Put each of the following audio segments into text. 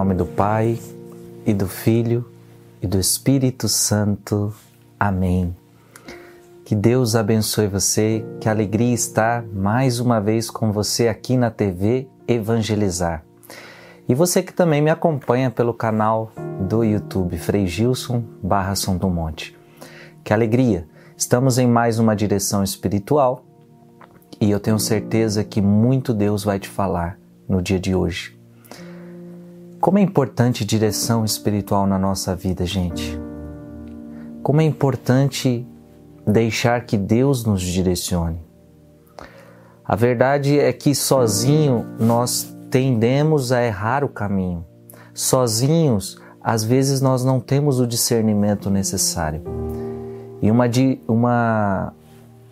Nome do Pai e do Filho e do Espírito Santo. Amém. Que Deus abençoe você, que alegria estar mais uma vez com você aqui na TV Evangelizar. E você que também me acompanha pelo canal do YouTube Frei Gilson barra São do Monte. Que alegria! Estamos em mais uma direção espiritual e eu tenho certeza que muito Deus vai te falar no dia de hoje. Como é importante direção espiritual na nossa vida, gente. Como é importante deixar que Deus nos direcione. A verdade é que sozinho nós tendemos a errar o caminho. Sozinhos, às vezes nós não temos o discernimento necessário. E uma, uma,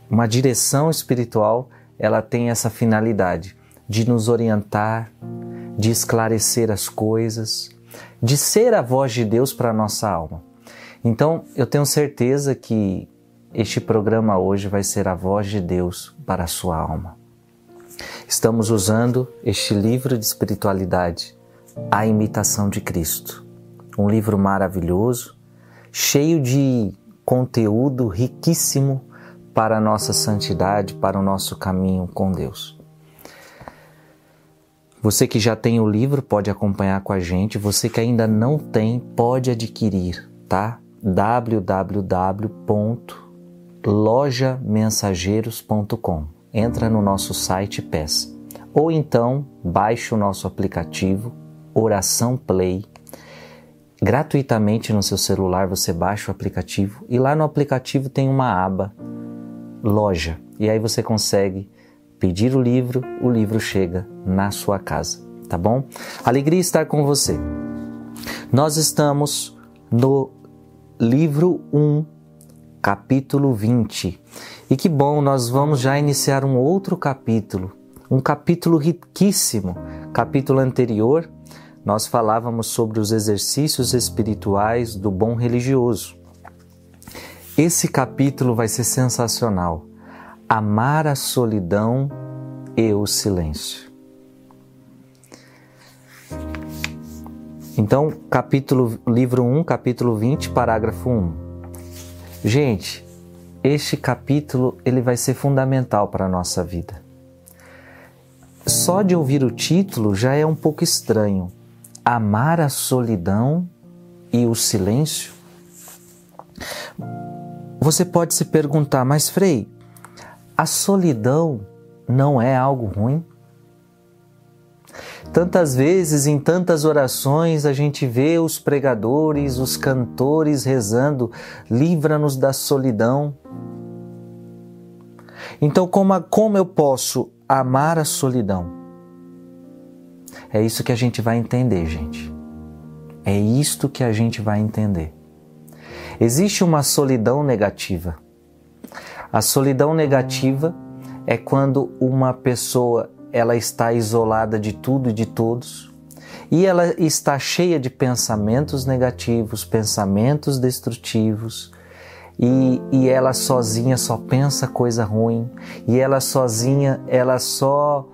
uma direção espiritual, ela tem essa finalidade de nos orientar, de esclarecer as coisas, de ser a voz de Deus para a nossa alma. Então, eu tenho certeza que este programa hoje vai ser a voz de Deus para a sua alma. Estamos usando este livro de espiritualidade, A Imitação de Cristo. Um livro maravilhoso, cheio de conteúdo riquíssimo para a nossa santidade, para o nosso caminho com Deus. Você que já tem o livro pode acompanhar com a gente, você que ainda não tem pode adquirir, tá? www.lojamensageiros.com. Entra no nosso site e peça. Ou então baixe o nosso aplicativo Oração Play. Gratuitamente no seu celular você baixa o aplicativo e lá no aplicativo tem uma aba Loja. E aí você consegue pedir o livro, o livro chega na sua casa, tá bom? Alegria estar com você. Nós estamos no livro 1, capítulo 20. E que bom, nós vamos já iniciar um outro capítulo, um capítulo riquíssimo. Capítulo anterior, nós falávamos sobre os exercícios espirituais do bom religioso. Esse capítulo vai ser sensacional. Amar a solidão e o silêncio. Então, capítulo, livro 1, capítulo 20, parágrafo 1. Gente, este capítulo ele vai ser fundamental para a nossa vida. Só de ouvir o título já é um pouco estranho. Amar a solidão e o silêncio? Você pode se perguntar, mas Frei, a solidão não é algo ruim? Tantas vezes, em tantas orações, a gente vê os pregadores, os cantores rezando: livra-nos da solidão. Então, como, como eu posso amar a solidão? É isso que a gente vai entender, gente. É isto que a gente vai entender. Existe uma solidão negativa. A solidão negativa é quando uma pessoa ela está isolada de tudo e de todos, e ela está cheia de pensamentos negativos, pensamentos destrutivos, e, e ela sozinha só pensa coisa ruim, e ela sozinha, ela só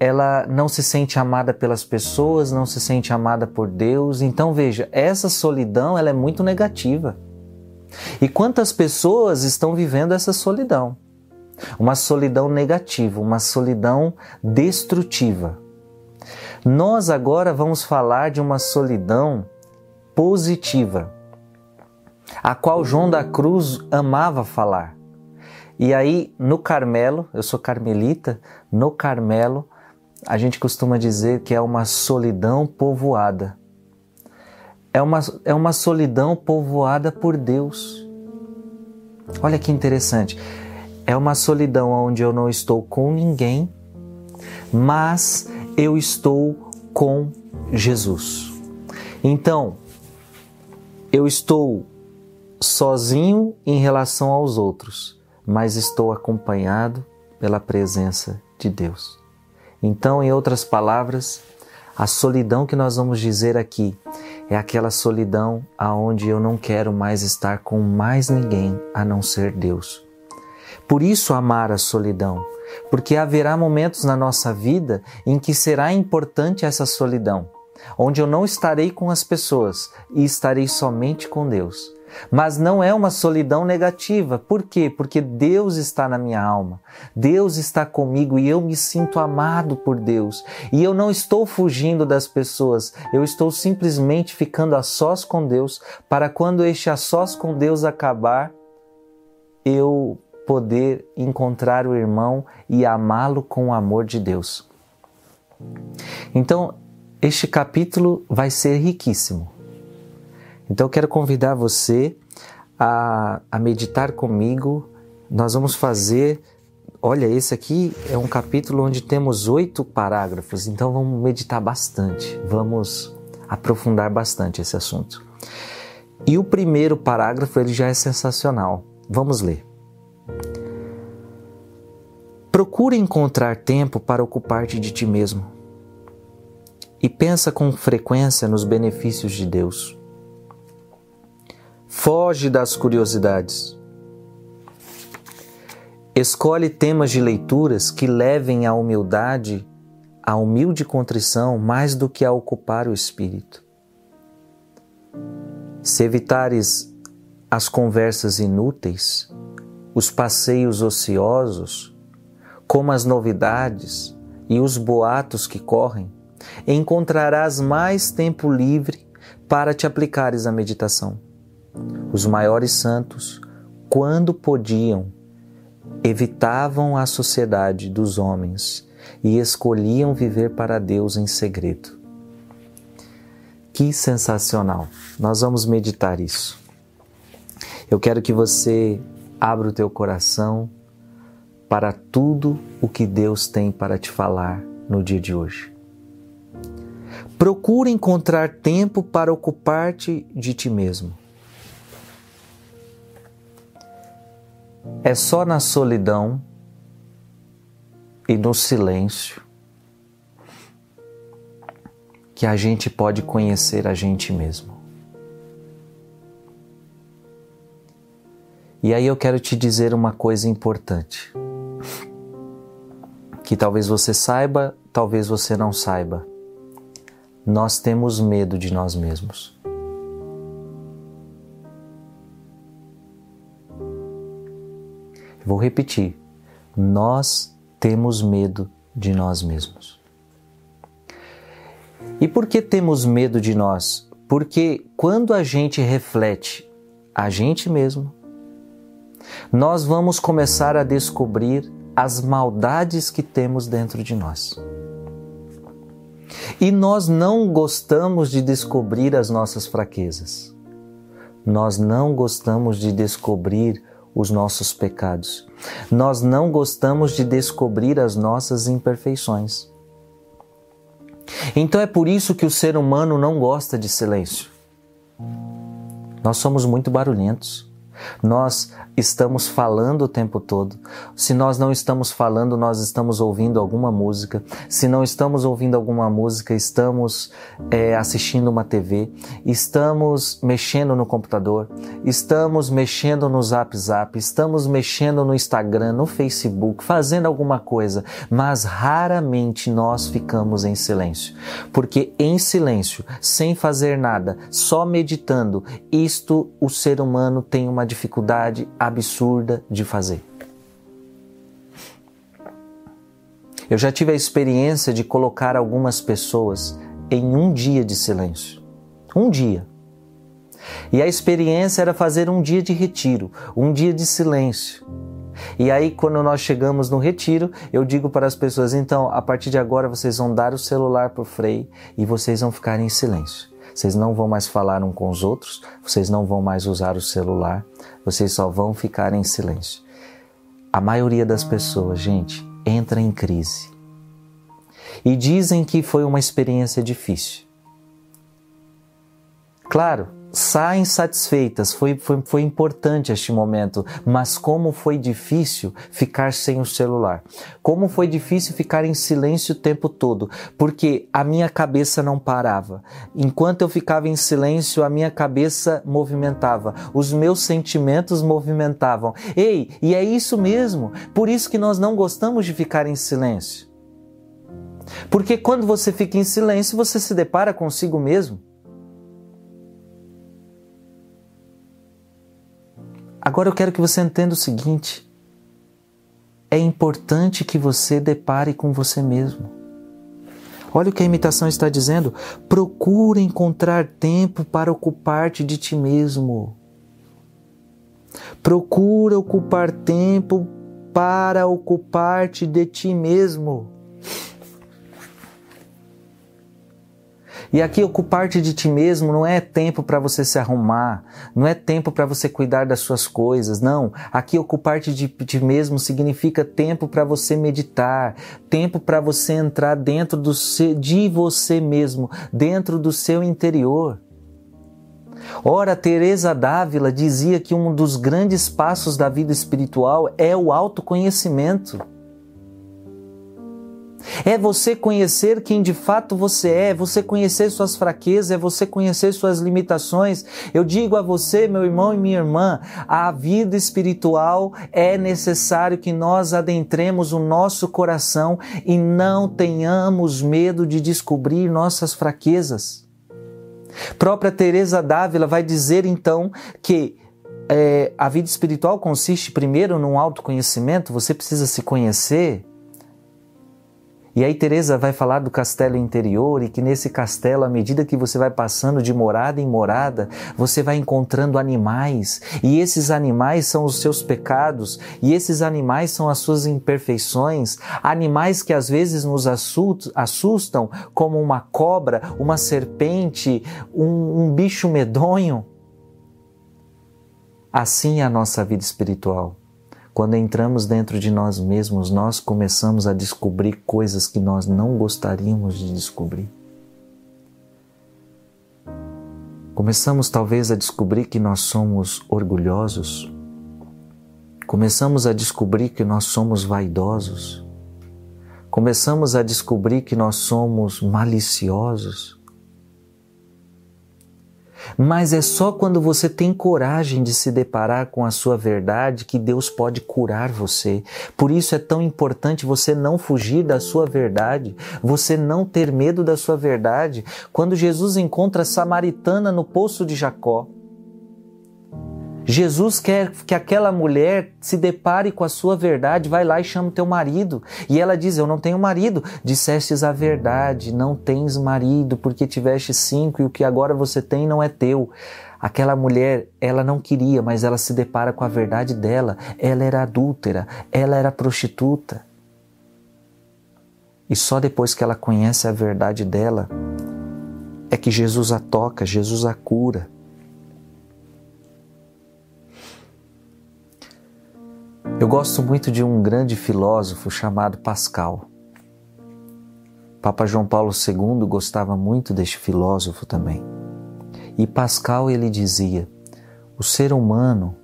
ela não se sente amada pelas pessoas, não se sente amada por Deus. Então veja, essa solidão ela é muito negativa. E quantas pessoas estão vivendo essa solidão? Uma solidão negativa, uma solidão destrutiva. Nós agora vamos falar de uma solidão positiva, a qual João da Cruz amava falar. E aí, no Carmelo, eu sou carmelita, no Carmelo, a gente costuma dizer que é uma solidão povoada. É uma, é uma solidão povoada por Deus. Olha que interessante. É uma solidão onde eu não estou com ninguém, mas eu estou com Jesus. Então, eu estou sozinho em relação aos outros, mas estou acompanhado pela presença de Deus. Então, em outras palavras, a solidão que nós vamos dizer aqui é aquela solidão aonde eu não quero mais estar com mais ninguém a não ser Deus. Por isso, amar a solidão, porque haverá momentos na nossa vida em que será importante essa solidão. onde eu não estarei com as pessoas e estarei somente com Deus. Mas não é uma solidão negativa. Por quê? Porque Deus está na minha alma. Deus está comigo e eu me sinto amado por Deus. E eu não estou fugindo das pessoas, eu estou simplesmente ficando a sós com Deus, para quando este a sós com Deus acabar, eu poder encontrar o irmão e amá-lo com o amor de Deus. Então, este capítulo vai ser riquíssimo. Então eu quero convidar você a, a meditar comigo. Nós vamos fazer. Olha, esse aqui é um capítulo onde temos oito parágrafos, então vamos meditar bastante, vamos aprofundar bastante esse assunto. E o primeiro parágrafo ele já é sensacional. Vamos ler. Procure encontrar tempo para ocupar-te de ti mesmo. E pensa com frequência nos benefícios de Deus. Foge das curiosidades. Escolhe temas de leituras que levem à humildade, à humilde contrição, mais do que a ocupar o espírito. Se evitares as conversas inúteis, os passeios ociosos, como as novidades e os boatos que correm, encontrarás mais tempo livre para te aplicares à meditação. Os maiores santos, quando podiam, evitavam a sociedade dos homens e escolhiam viver para Deus em segredo. Que sensacional! Nós vamos meditar isso. Eu quero que você abra o teu coração para tudo o que Deus tem para te falar no dia de hoje. Procure encontrar tempo para ocupar-te de ti mesmo. É só na solidão e no silêncio que a gente pode conhecer a gente mesmo. E aí eu quero te dizer uma coisa importante. Que talvez você saiba, talvez você não saiba. Nós temos medo de nós mesmos. Vou repetir. Nós temos medo de nós mesmos. E por que temos medo de nós? Porque quando a gente reflete a gente mesmo, nós vamos começar a descobrir as maldades que temos dentro de nós. E nós não gostamos de descobrir as nossas fraquezas. Nós não gostamos de descobrir os nossos pecados. Nós não gostamos de descobrir as nossas imperfeições. Então é por isso que o ser humano não gosta de silêncio. Nós somos muito barulhentos. Nós estamos falando o tempo todo. Se nós não estamos falando, nós estamos ouvindo alguma música. Se não estamos ouvindo alguma música, estamos é, assistindo uma TV, estamos mexendo no computador, estamos mexendo no Zap Zap, estamos mexendo no Instagram, no Facebook, fazendo alguma coisa, mas raramente nós ficamos em silêncio. Porque em silêncio, sem fazer nada, só meditando, isto o ser humano tem uma dificuldade absurda de fazer. Eu já tive a experiência de colocar algumas pessoas em um dia de silêncio. Um dia. E a experiência era fazer um dia de retiro, um dia de silêncio. E aí, quando nós chegamos no retiro, eu digo para as pessoas: então, a partir de agora, vocês vão dar o celular para o Frei e vocês vão ficar em silêncio. Vocês não vão mais falar um com os outros, vocês não vão mais usar o celular, vocês só vão ficar em silêncio. A maioria das pessoas, gente, entra em crise. E dizem que foi uma experiência difícil. Claro, saem satisfeitas. Foi, foi, foi importante este momento, mas como foi difícil ficar sem o celular. Como foi difícil ficar em silêncio o tempo todo, porque a minha cabeça não parava. Enquanto eu ficava em silêncio, a minha cabeça movimentava, os meus sentimentos movimentavam. Ei, e é isso mesmo. Por isso que nós não gostamos de ficar em silêncio. Porque quando você fica em silêncio, você se depara consigo mesmo. Agora eu quero que você entenda o seguinte: é importante que você depare com você mesmo. Olha o que a imitação está dizendo. Procura encontrar tempo para ocupar-te de ti mesmo. Procura ocupar tempo para ocupar-te de ti mesmo. E aqui ocupar-te de ti mesmo não é tempo para você se arrumar, não é tempo para você cuidar das suas coisas, não. Aqui ocupar-te de ti mesmo significa tempo para você meditar, tempo para você entrar dentro do seu, de você mesmo, dentro do seu interior. Ora, Teresa d'Ávila dizia que um dos grandes passos da vida espiritual é o autoconhecimento. É você conhecer quem de fato você é, é você conhecer suas fraquezas, é você conhecer suas limitações. Eu digo a você, meu irmão e minha irmã, a vida espiritual é necessário que nós adentremos o nosso coração e não tenhamos medo de descobrir nossas fraquezas. Própria Teresa d'Ávila vai dizer então que é, a vida espiritual consiste primeiro num autoconhecimento, você precisa se conhecer, e aí Teresa vai falar do castelo interior e que nesse castelo, à medida que você vai passando de morada em morada, você vai encontrando animais, e esses animais são os seus pecados, e esses animais são as suas imperfeições, animais que às vezes nos assustam, como uma cobra, uma serpente, um, um bicho medonho. Assim é a nossa vida espiritual. Quando entramos dentro de nós mesmos, nós começamos a descobrir coisas que nós não gostaríamos de descobrir. Começamos talvez a descobrir que nós somos orgulhosos. Começamos a descobrir que nós somos vaidosos. Começamos a descobrir que nós somos maliciosos. Mas é só quando você tem coragem de se deparar com a sua verdade que Deus pode curar você. Por isso é tão importante você não fugir da sua verdade, você não ter medo da sua verdade. Quando Jesus encontra a samaritana no poço de Jacó, Jesus quer que aquela mulher se depare com a sua verdade, vai lá e chama o teu marido. E ela diz: Eu não tenho marido. Dissestes a verdade, não tens marido, porque tiveste cinco e o que agora você tem não é teu. Aquela mulher, ela não queria, mas ela se depara com a verdade dela. Ela era adúltera, ela era prostituta. E só depois que ela conhece a verdade dela é que Jesus a toca, Jesus a cura. Eu gosto muito de um grande filósofo chamado Pascal. Papa João Paulo II gostava muito deste filósofo também. E Pascal ele dizia: o ser humano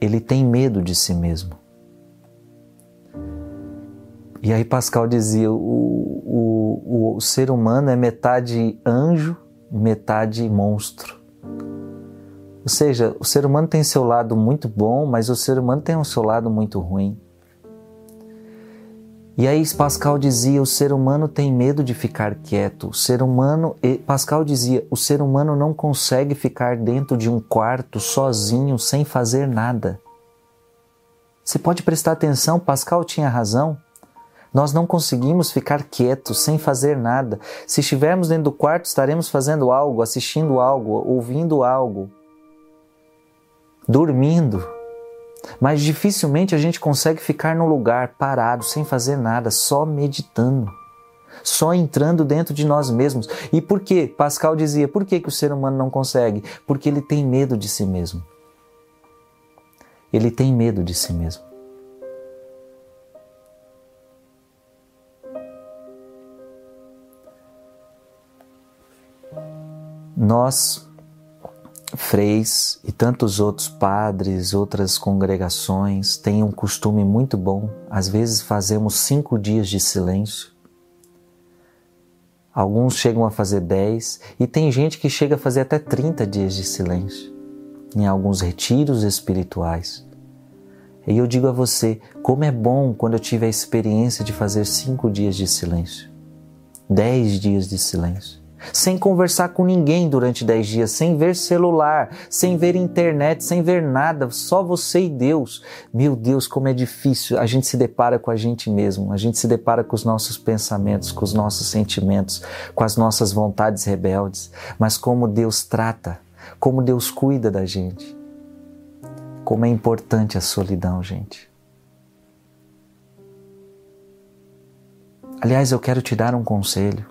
ele tem medo de si mesmo. E aí Pascal dizia: o, o, o ser humano é metade anjo, metade monstro. Ou seja, o ser humano tem seu lado muito bom, mas o ser humano tem o seu lado muito ruim. E aí Pascal dizia, o ser humano tem medo de ficar quieto. O ser humano, Pascal dizia, o ser humano não consegue ficar dentro de um quarto sozinho sem fazer nada. Você pode prestar atenção, Pascal tinha razão. Nós não conseguimos ficar quietos, sem fazer nada. Se estivermos dentro do quarto, estaremos fazendo algo, assistindo algo, ouvindo algo dormindo. Mas dificilmente a gente consegue ficar no lugar parado, sem fazer nada, só meditando, só entrando dentro de nós mesmos. E por quê? Pascal dizia: por que, que o ser humano não consegue? Porque ele tem medo de si mesmo. Ele tem medo de si mesmo. Nós freis e tantos outros padres, outras congregações têm um costume muito bom. Às vezes fazemos cinco dias de silêncio. Alguns chegam a fazer dez e tem gente que chega a fazer até 30 dias de silêncio em alguns retiros espirituais. E eu digo a você, como é bom quando eu tive a experiência de fazer cinco dias de silêncio. Dez dias de silêncio. Sem conversar com ninguém durante dez dias, sem ver celular, sem ver internet, sem ver nada, só você e Deus. Meu Deus, como é difícil. A gente se depara com a gente mesmo, a gente se depara com os nossos pensamentos, com os nossos sentimentos, com as nossas vontades rebeldes. Mas como Deus trata, como Deus cuida da gente. Como é importante a solidão, gente. Aliás, eu quero te dar um conselho.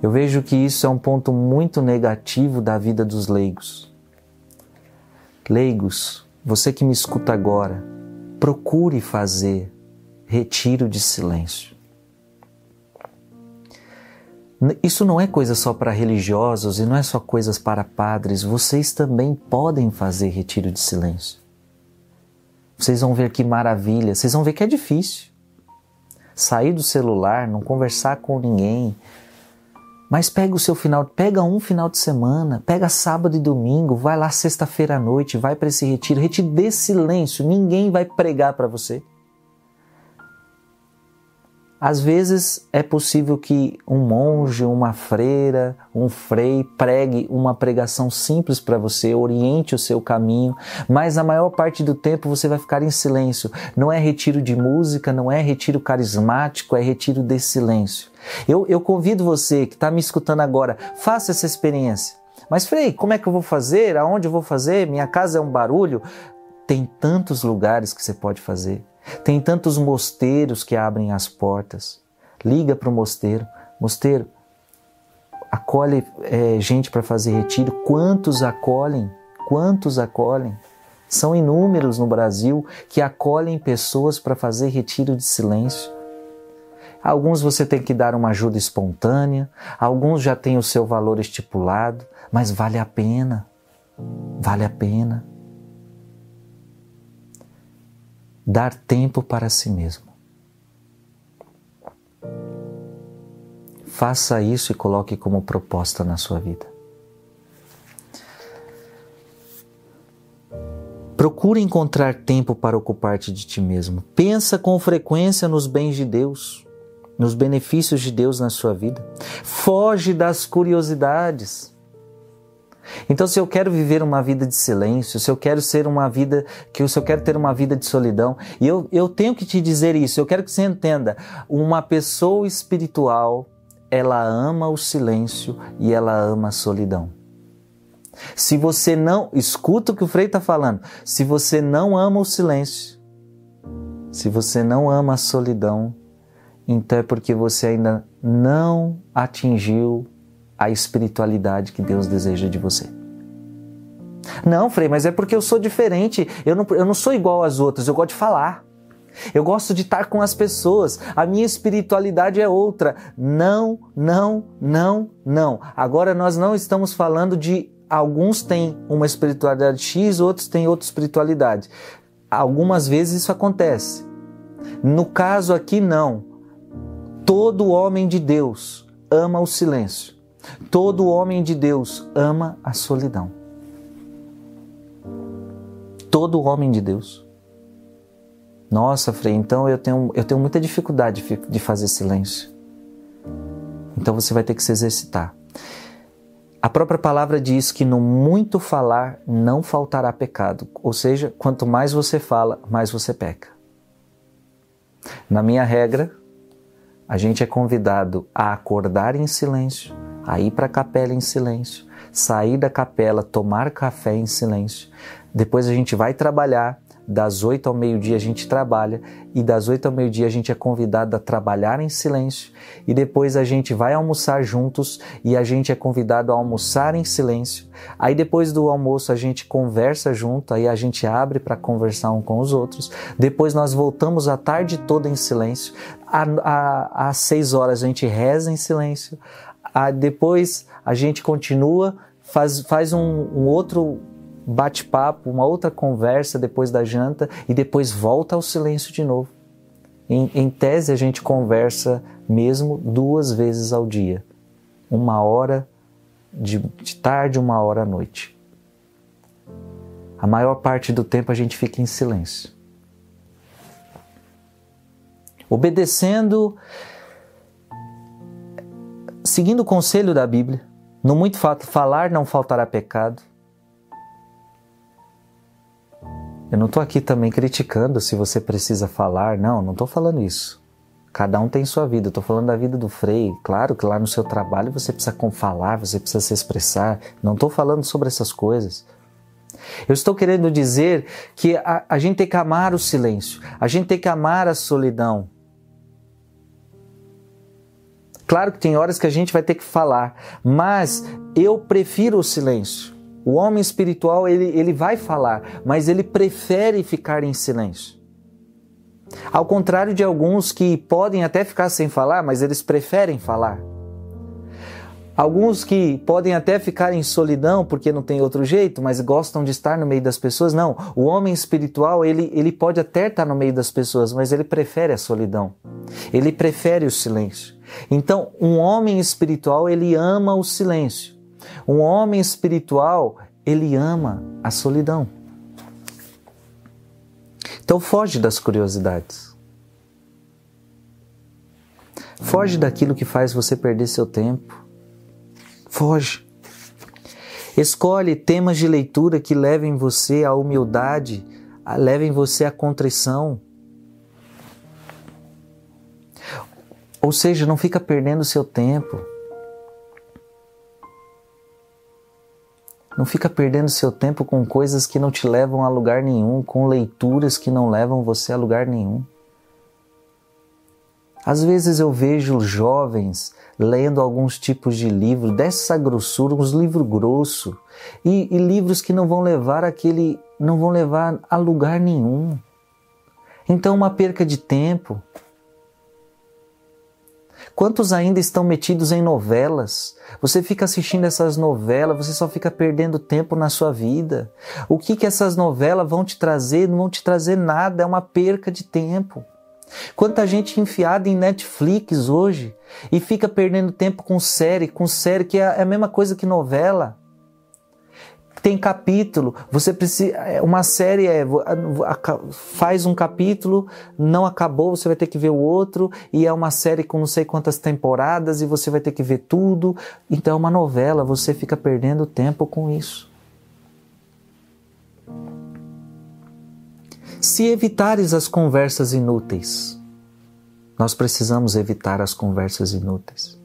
Eu vejo que isso é um ponto muito negativo da vida dos leigos. Leigos, você que me escuta agora, procure fazer retiro de silêncio. Isso não é coisa só para religiosos e não é só coisas para padres, vocês também podem fazer retiro de silêncio. Vocês vão ver que maravilha, vocês vão ver que é difícil. Sair do celular, não conversar com ninguém. Mas pega o seu final, pega um final de semana, pega sábado e domingo, vai lá sexta-feira à noite, vai para esse retiro, retiro de silêncio, ninguém vai pregar para você. Às vezes é possível que um monge, uma freira, um frei pregue uma pregação simples para você, oriente o seu caminho, mas a maior parte do tempo você vai ficar em silêncio. Não é retiro de música, não é retiro carismático, é retiro de silêncio. Eu, eu convido você que está me escutando agora, faça essa experiência. Mas, Frei, como é que eu vou fazer? Aonde eu vou fazer? Minha casa é um barulho? Tem tantos lugares que você pode fazer. Tem tantos mosteiros que abrem as portas. Liga para o mosteiro. Mosteiro, acolhe é, gente para fazer retiro. Quantos acolhem? Quantos acolhem? São inúmeros no Brasil que acolhem pessoas para fazer retiro de silêncio. Alguns você tem que dar uma ajuda espontânea, alguns já têm o seu valor estipulado, mas vale a pena. Vale a pena. Dar tempo para si mesmo. Faça isso e coloque como proposta na sua vida. Procure encontrar tempo para ocupar-te de ti mesmo. Pensa com frequência nos bens de Deus, nos benefícios de Deus na sua vida. Foge das curiosidades. Então, se eu quero viver uma vida de silêncio, se eu quero ser uma vida, que se eu quero ter uma vida de solidão, e eu, eu tenho que te dizer isso, eu quero que você entenda, uma pessoa espiritual, ela ama o silêncio e ela ama a solidão. Se você não, escuta o que o Frei está falando, se você não ama o silêncio, se você não ama a solidão, então é porque você ainda não atingiu a espiritualidade que Deus deseja de você. Não, Frei, mas é porque eu sou diferente, eu não, eu não sou igual às outras, eu gosto de falar. Eu gosto de estar com as pessoas. A minha espiritualidade é outra. Não, não, não, não. Agora nós não estamos falando de alguns têm uma espiritualidade X, outros têm outra espiritualidade. Algumas vezes isso acontece. No caso aqui, não. Todo homem de Deus ama o silêncio. Todo homem de Deus ama a solidão. Todo homem de Deus. Nossa, Frei, então eu tenho, eu tenho muita dificuldade de fazer silêncio. Então você vai ter que se exercitar. A própria palavra diz que no muito falar não faltará pecado. Ou seja, quanto mais você fala, mais você peca. Na minha regra, a gente é convidado a acordar em silêncio a ir para a capela em silêncio, sair da capela, tomar café em silêncio. Depois a gente vai trabalhar, das oito ao meio-dia a gente trabalha e das oito ao meio-dia a gente é convidado a trabalhar em silêncio e depois a gente vai almoçar juntos e a gente é convidado a almoçar em silêncio. Aí depois do almoço a gente conversa junto, aí a gente abre para conversar um com os outros. Depois nós voltamos a tarde toda em silêncio. Às seis horas a gente reza em silêncio. Ah, depois a gente continua, faz, faz um, um outro bate-papo, uma outra conversa depois da janta e depois volta ao silêncio de novo. Em, em tese, a gente conversa mesmo duas vezes ao dia, uma hora de, de tarde, uma hora à noite. A maior parte do tempo a gente fica em silêncio. Obedecendo seguindo o conselho da Bíblia, no muito falar não faltará pecado. Eu não estou aqui também criticando se você precisa falar, não, não estou falando isso. Cada um tem sua vida. Estou falando da vida do Frei. Claro que lá no seu trabalho você precisa falar, você precisa se expressar. Não estou falando sobre essas coisas. Eu estou querendo dizer que a, a gente tem que amar o silêncio, a gente tem que amar a solidão. Claro que tem horas que a gente vai ter que falar, mas eu prefiro o silêncio. O homem espiritual, ele, ele vai falar, mas ele prefere ficar em silêncio. Ao contrário de alguns que podem até ficar sem falar, mas eles preferem falar. Alguns que podem até ficar em solidão porque não tem outro jeito, mas gostam de estar no meio das pessoas. Não, o homem espiritual, ele, ele pode até estar no meio das pessoas, mas ele prefere a solidão. Ele prefere o silêncio. Então, um homem espiritual, ele ama o silêncio. Um homem espiritual, ele ama a solidão. Então, foge das curiosidades. Foge daquilo que faz você perder seu tempo. Foge. Escolhe temas de leitura que levem você à humildade, levem você à contrição. Ou seja, não fica perdendo seu tempo. Não fica perdendo seu tempo com coisas que não te levam a lugar nenhum, com leituras que não levam você a lugar nenhum. Às vezes eu vejo jovens lendo alguns tipos de livros dessa grossura, uns livros grossos, e, e livros que não vão levar aquele, não vão levar a lugar nenhum. Então uma perca de tempo. Quantos ainda estão metidos em novelas? Você fica assistindo essas novelas, você só fica perdendo tempo na sua vida. O que que essas novelas vão te trazer? Não vão te trazer nada, é uma perca de tempo. Quanta gente enfiada em Netflix hoje e fica perdendo tempo com série, com série que é a mesma coisa que novela. Tem capítulo, você precisa. É, uma série é. Faz um capítulo, não acabou, você vai ter que ver o outro, e é uma série com não sei quantas temporadas, e você vai ter que ver tudo. Então é uma novela, você fica perdendo tempo com isso. Se evitares as conversas inúteis, nós precisamos evitar as conversas inúteis.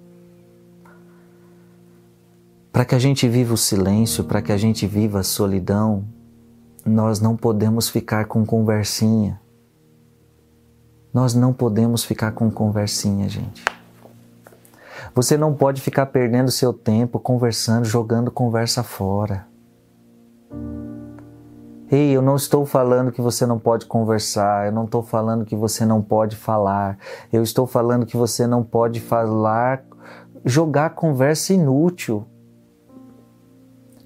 Para que a gente viva o silêncio, para que a gente viva a solidão, nós não podemos ficar com conversinha. Nós não podemos ficar com conversinha, gente. Você não pode ficar perdendo seu tempo conversando, jogando conversa fora. Ei, eu não estou falando que você não pode conversar, eu não estou falando que você não pode falar, eu estou falando que você não pode falar, jogar conversa inútil.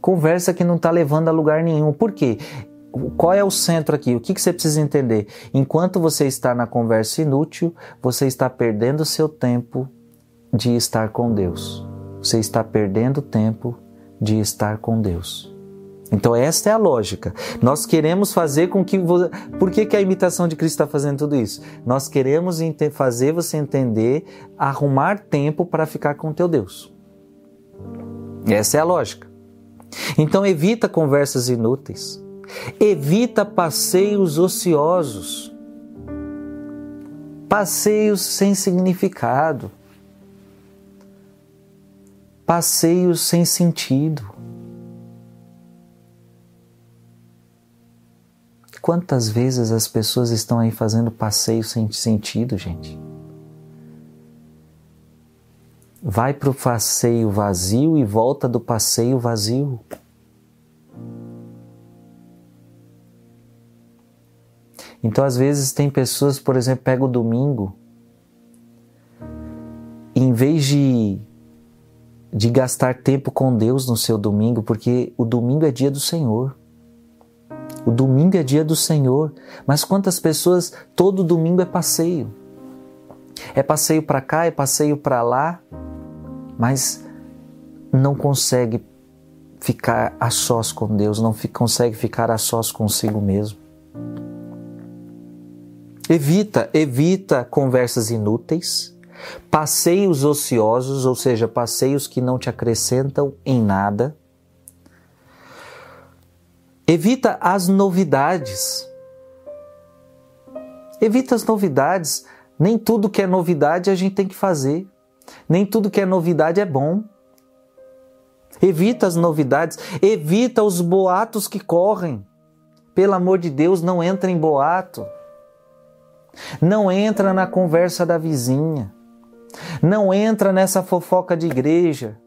Conversa que não está levando a lugar nenhum. Por quê? Qual é o centro aqui? O que, que você precisa entender? Enquanto você está na conversa inútil, você está perdendo seu tempo de estar com Deus. Você está perdendo tempo de estar com Deus. Então esta é a lógica. Nós queremos fazer com que... Por que, que a imitação de Cristo está fazendo tudo isso? Nós queremos fazer você entender, arrumar tempo para ficar com teu Deus. Essa é a lógica. Então evita conversas inúteis. Evita passeios ociosos. Passeios sem significado. Passeios sem sentido Quantas vezes as pessoas estão aí fazendo passeio sem sentido, gente? Vai para o passeio vazio e volta do passeio vazio. Então, às vezes, tem pessoas, por exemplo, pega o domingo, em vez de, de gastar tempo com Deus no seu domingo, porque o domingo é dia do Senhor. O domingo é dia do Senhor, mas quantas pessoas todo domingo é passeio? É passeio para cá, é passeio para lá, mas não consegue ficar a sós com Deus, não consegue ficar a sós consigo mesmo. Evita, evita conversas inúteis, Passeios ociosos, ou seja, passeios que não te acrescentam em nada. Evita as novidades. Evita as novidades. Nem tudo que é novidade a gente tem que fazer. Nem tudo que é novidade é bom. Evita as novidades, evita os boatos que correm. Pelo amor de Deus, não entra em boato. Não entra na conversa da vizinha. Não entra nessa fofoca de igreja.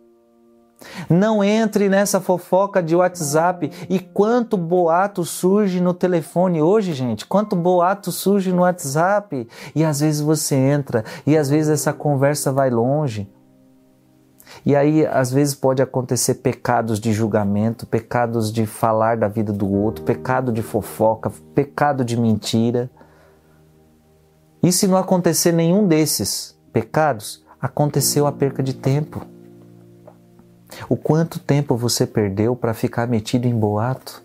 Não entre nessa fofoca de WhatsApp. E quanto boato surge no telefone hoje, gente? Quanto boato surge no WhatsApp? E às vezes você entra e às vezes essa conversa vai longe. E aí, às vezes, pode acontecer pecados de julgamento, pecados de falar da vida do outro, pecado de fofoca, pecado de mentira. E se não acontecer nenhum desses pecados, aconteceu a perca de tempo. O quanto tempo você perdeu para ficar metido em boato?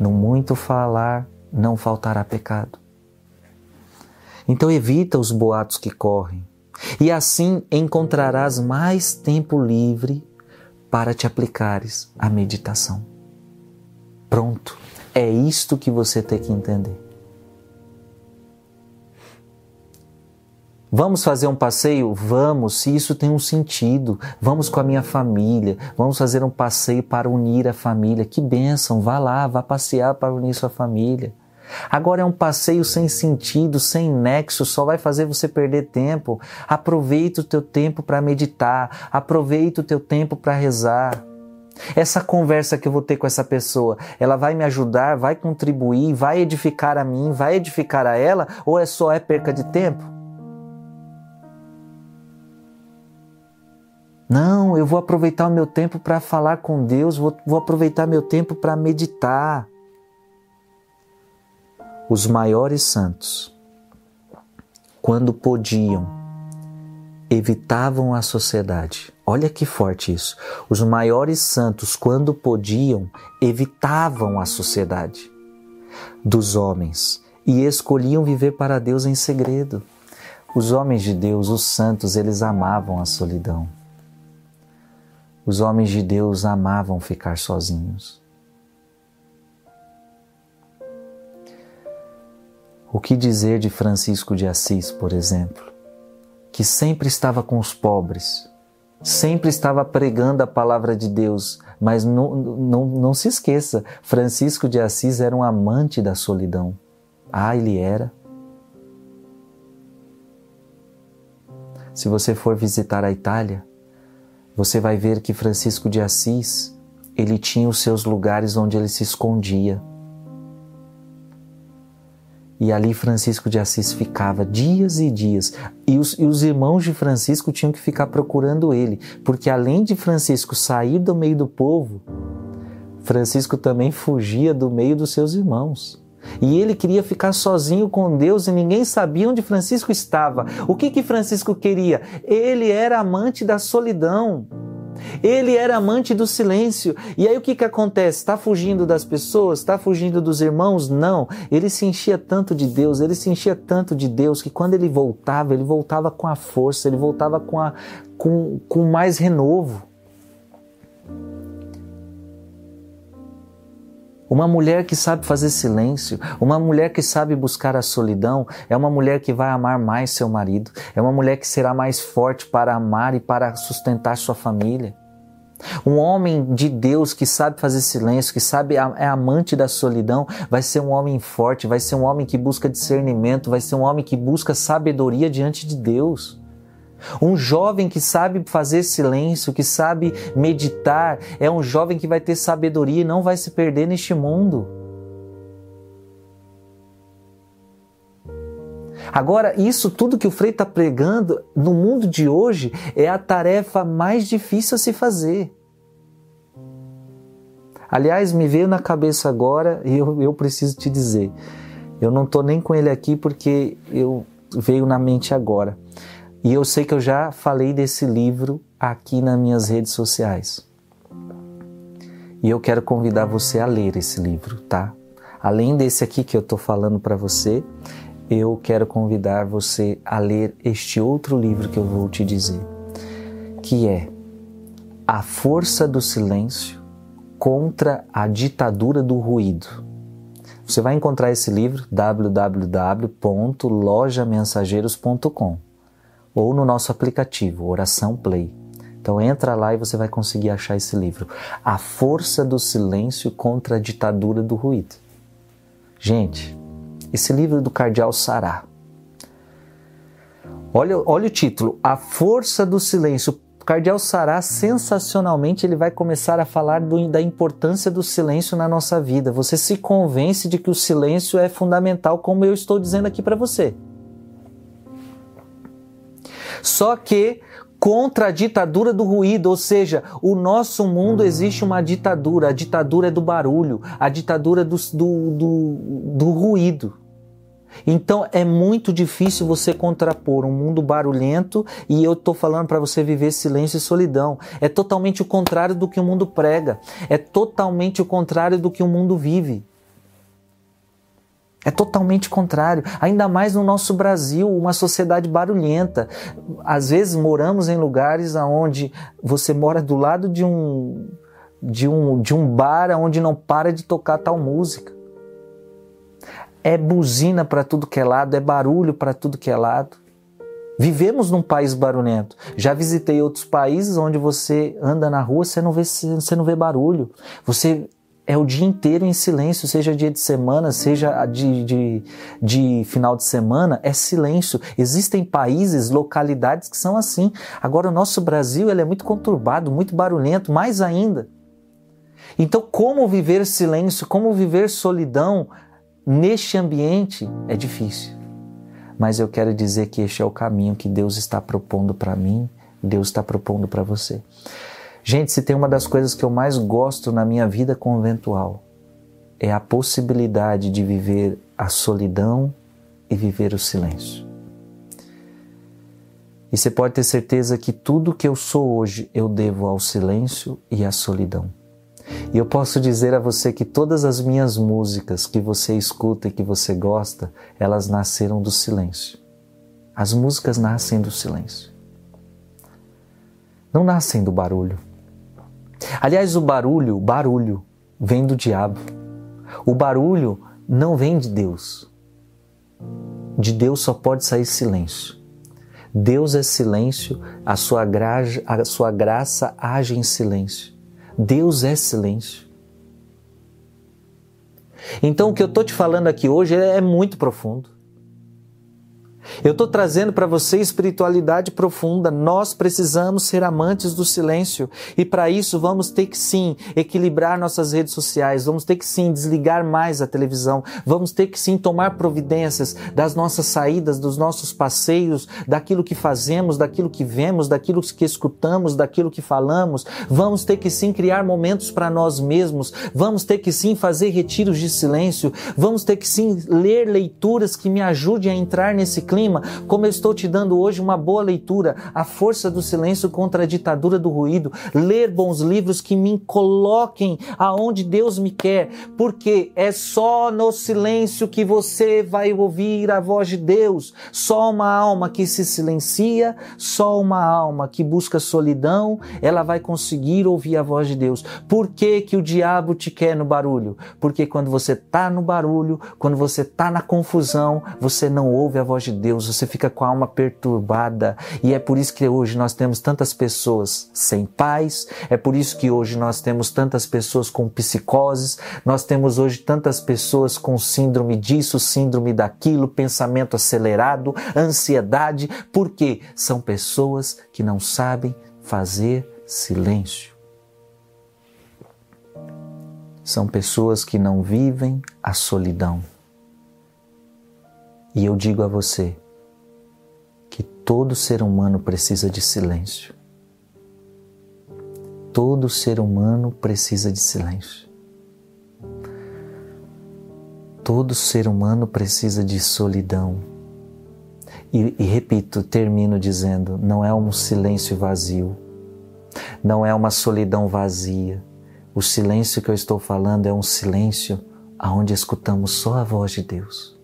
No muito falar, não faltará pecado. Então evita os boatos que correm, e assim encontrarás mais tempo livre para te aplicares à meditação. Pronto, é isto que você tem que entender. Vamos fazer um passeio? Vamos, se isso tem um sentido. Vamos com a minha família. Vamos fazer um passeio para unir a família. Que bênção! Vá lá, vá passear para unir sua família. Agora é um passeio sem sentido, sem nexo, só vai fazer você perder tempo. Aproveita o teu tempo para meditar, aproveita o teu tempo para rezar. Essa conversa que eu vou ter com essa pessoa, ela vai me ajudar, vai contribuir, vai edificar a mim, vai edificar a ela, ou é só é perca de tempo? Não, eu vou aproveitar o meu tempo para falar com Deus, vou, vou aproveitar meu tempo para meditar. Os maiores santos, quando podiam, evitavam a sociedade. Olha que forte isso. Os maiores santos, quando podiam, evitavam a sociedade dos homens e escolhiam viver para Deus em segredo. Os homens de Deus, os santos, eles amavam a solidão. Os homens de Deus amavam ficar sozinhos. O que dizer de Francisco de Assis, por exemplo, que sempre estava com os pobres, sempre estava pregando a palavra de Deus, mas não, não, não se esqueça, Francisco de Assis era um amante da solidão. Ah, ele era. Se você for visitar a Itália, você vai ver que Francisco de Assis, ele tinha os seus lugares onde ele se escondia. E ali Francisco de Assis ficava dias e dias. E os, e os, irmãos de Francisco tinham que ficar procurando ele, porque além de Francisco sair do meio do povo, Francisco também fugia do meio dos seus irmãos. E ele queria ficar sozinho com Deus e ninguém sabia onde Francisco estava. O que que Francisco queria? Ele era amante da solidão. Ele era amante do silêncio. E aí o que que acontece? Está fugindo das pessoas? Está fugindo dos irmãos? Não. Ele se enchia tanto de Deus, ele se enchia tanto de Deus que quando ele voltava, ele voltava com a força, ele voltava com, a, com, com mais renovo. Uma mulher que sabe fazer silêncio, uma mulher que sabe buscar a solidão, é uma mulher que vai amar mais seu marido, é uma mulher que será mais forte para amar e para sustentar sua família. Um homem de Deus que sabe fazer silêncio, que sabe é amante da solidão, vai ser um homem forte, vai ser um homem que busca discernimento, vai ser um homem que busca sabedoria diante de Deus. Um jovem que sabe fazer silêncio, que sabe meditar, é um jovem que vai ter sabedoria e não vai se perder neste mundo. Agora, isso tudo que o Frei está pregando no mundo de hoje é a tarefa mais difícil a se fazer. Aliás, me veio na cabeça agora e eu, eu preciso te dizer. Eu não estou nem com ele aqui porque eu veio na mente agora. E eu sei que eu já falei desse livro aqui nas minhas redes sociais. E eu quero convidar você a ler esse livro, tá? Além desse aqui que eu estou falando para você, eu quero convidar você a ler este outro livro que eu vou te dizer, que é A Força do Silêncio contra a Ditadura do Ruído. Você vai encontrar esse livro www.lojamensageiros.com ou no nosso aplicativo Oração Play. Então entra lá e você vai conseguir achar esse livro, A Força do Silêncio contra a Ditadura do Ruído. Gente, esse livro do Cardeal Sará. Olha, olha o título, A Força do Silêncio. Cardeal Sará, sensacionalmente, ele vai começar a falar do, da importância do silêncio na nossa vida. Você se convence de que o silêncio é fundamental, como eu estou dizendo aqui para você. Só que contra a ditadura do ruído, ou seja, o nosso mundo existe uma ditadura, a ditadura é do barulho, a ditadura do, do, do, do ruído. Então é muito difícil você contrapor um mundo barulhento e eu estou falando para você viver silêncio e solidão. É totalmente o contrário do que o mundo prega, é totalmente o contrário do que o mundo vive. É totalmente contrário, ainda mais no nosso Brasil, uma sociedade barulhenta. Às vezes moramos em lugares onde você mora do lado de um de um de um bar onde não para de tocar tal música. É buzina para tudo que é lado, é barulho para tudo que é lado. Vivemos num país barulhento. Já visitei outros países onde você anda na rua, você não vê, você não vê barulho. Você é o dia inteiro em silêncio, seja dia de semana, seja de, de, de, final de semana, é silêncio. Existem países, localidades que são assim. Agora, o nosso Brasil ele é muito conturbado, muito barulhento, mais ainda. Então, como viver silêncio, como viver solidão neste ambiente é difícil. Mas eu quero dizer que este é o caminho que Deus está propondo para mim, Deus está propondo para você. Gente, se tem uma das coisas que eu mais gosto na minha vida conventual, é a possibilidade de viver a solidão e viver o silêncio. E você pode ter certeza que tudo que eu sou hoje eu devo ao silêncio e à solidão. E eu posso dizer a você que todas as minhas músicas que você escuta e que você gosta, elas nasceram do silêncio. As músicas nascem do silêncio. Não nascem do barulho. Aliás, o barulho, barulho, vem do diabo. O barulho não vem de Deus. De Deus só pode sair silêncio. Deus é silêncio, a sua, graça, a sua graça age em silêncio. Deus é silêncio. Então, o que eu estou te falando aqui hoje é muito profundo. Eu estou trazendo para você espiritualidade profunda. Nós precisamos ser amantes do silêncio. E para isso vamos ter que sim equilibrar nossas redes sociais, vamos ter que sim desligar mais a televisão, vamos ter que sim tomar providências das nossas saídas, dos nossos passeios, daquilo que fazemos, daquilo que vemos, daquilo que escutamos, daquilo que falamos. Vamos ter que sim criar momentos para nós mesmos, vamos ter que sim fazer retiros de silêncio, vamos ter que sim ler leituras que me ajudem a entrar nesse clima clima, como eu estou te dando hoje uma boa leitura, A Força do Silêncio contra a Ditadura do Ruído, ler bons livros que me coloquem aonde Deus me quer, porque é só no silêncio que você vai ouvir a voz de Deus. Só uma alma que se silencia, só uma alma que busca solidão, ela vai conseguir ouvir a voz de Deus. Por que, que o diabo te quer no barulho? Porque quando você está no barulho, quando você está na confusão, você não ouve a voz de Deus Deus, você fica com a alma perturbada. E é por isso que hoje nós temos tantas pessoas sem paz, é por isso que hoje nós temos tantas pessoas com psicoses, nós temos hoje tantas pessoas com síndrome disso, síndrome daquilo, pensamento acelerado, ansiedade, porque são pessoas que não sabem fazer silêncio. São pessoas que não vivem a solidão. E eu digo a você que todo ser humano precisa de silêncio. Todo ser humano precisa de silêncio. Todo ser humano precisa de solidão. E, e, repito, termino dizendo: não é um silêncio vazio, não é uma solidão vazia. O silêncio que eu estou falando é um silêncio onde escutamos só a voz de Deus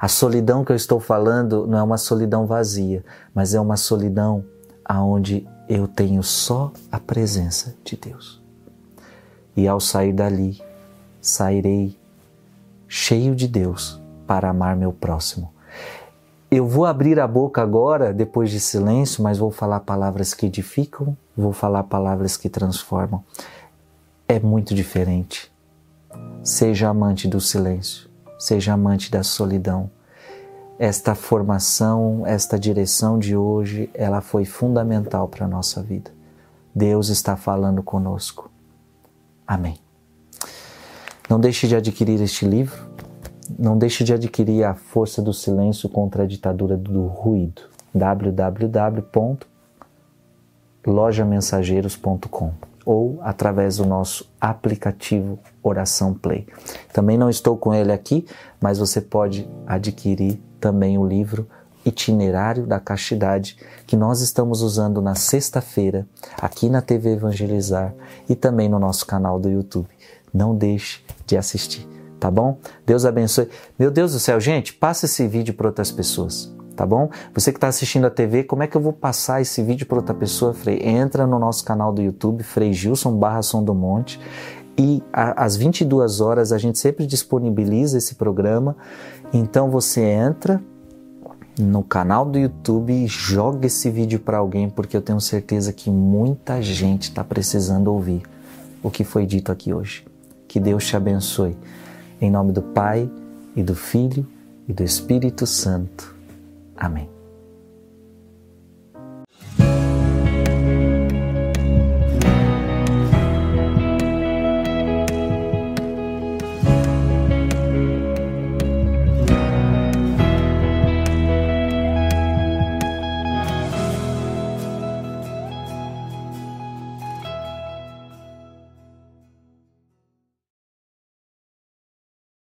A solidão que eu estou falando não é uma solidão vazia, mas é uma solidão aonde eu tenho só a presença de Deus. E ao sair dali, sairei cheio de Deus para amar meu próximo. Eu vou abrir a boca agora, depois de silêncio, mas vou falar palavras que edificam, vou falar palavras que transformam. É muito diferente. Seja amante do silêncio, seja amante da solidão. Esta formação, esta direção de hoje, ela foi fundamental para a nossa vida. Deus está falando conosco. Amém. Não deixe de adquirir este livro, não deixe de adquirir A Força do Silêncio contra a Ditadura do Ruído. www.lojamensageiros.com ou através do nosso aplicativo Oração Play. Também não estou com ele aqui, mas você pode adquirir também o livro Itinerário da Castidade, que nós estamos usando na sexta-feira, aqui na TV Evangelizar e também no nosso canal do YouTube. Não deixe de assistir, tá bom? Deus abençoe. Meu Deus do céu, gente, passa esse vídeo para outras pessoas tá bom? Você que está assistindo a TV, como é que eu vou passar esse vídeo para outra pessoa, Frei? Entra no nosso canal do YouTube, Frei Gilson barra Som do Monte, e às 22 horas a gente sempre disponibiliza esse programa, então você entra no canal do YouTube e joga esse vídeo para alguém, porque eu tenho certeza que muita gente está precisando ouvir o que foi dito aqui hoje. Que Deus te abençoe. Em nome do Pai, e do Filho, e do Espírito Santo. Amém.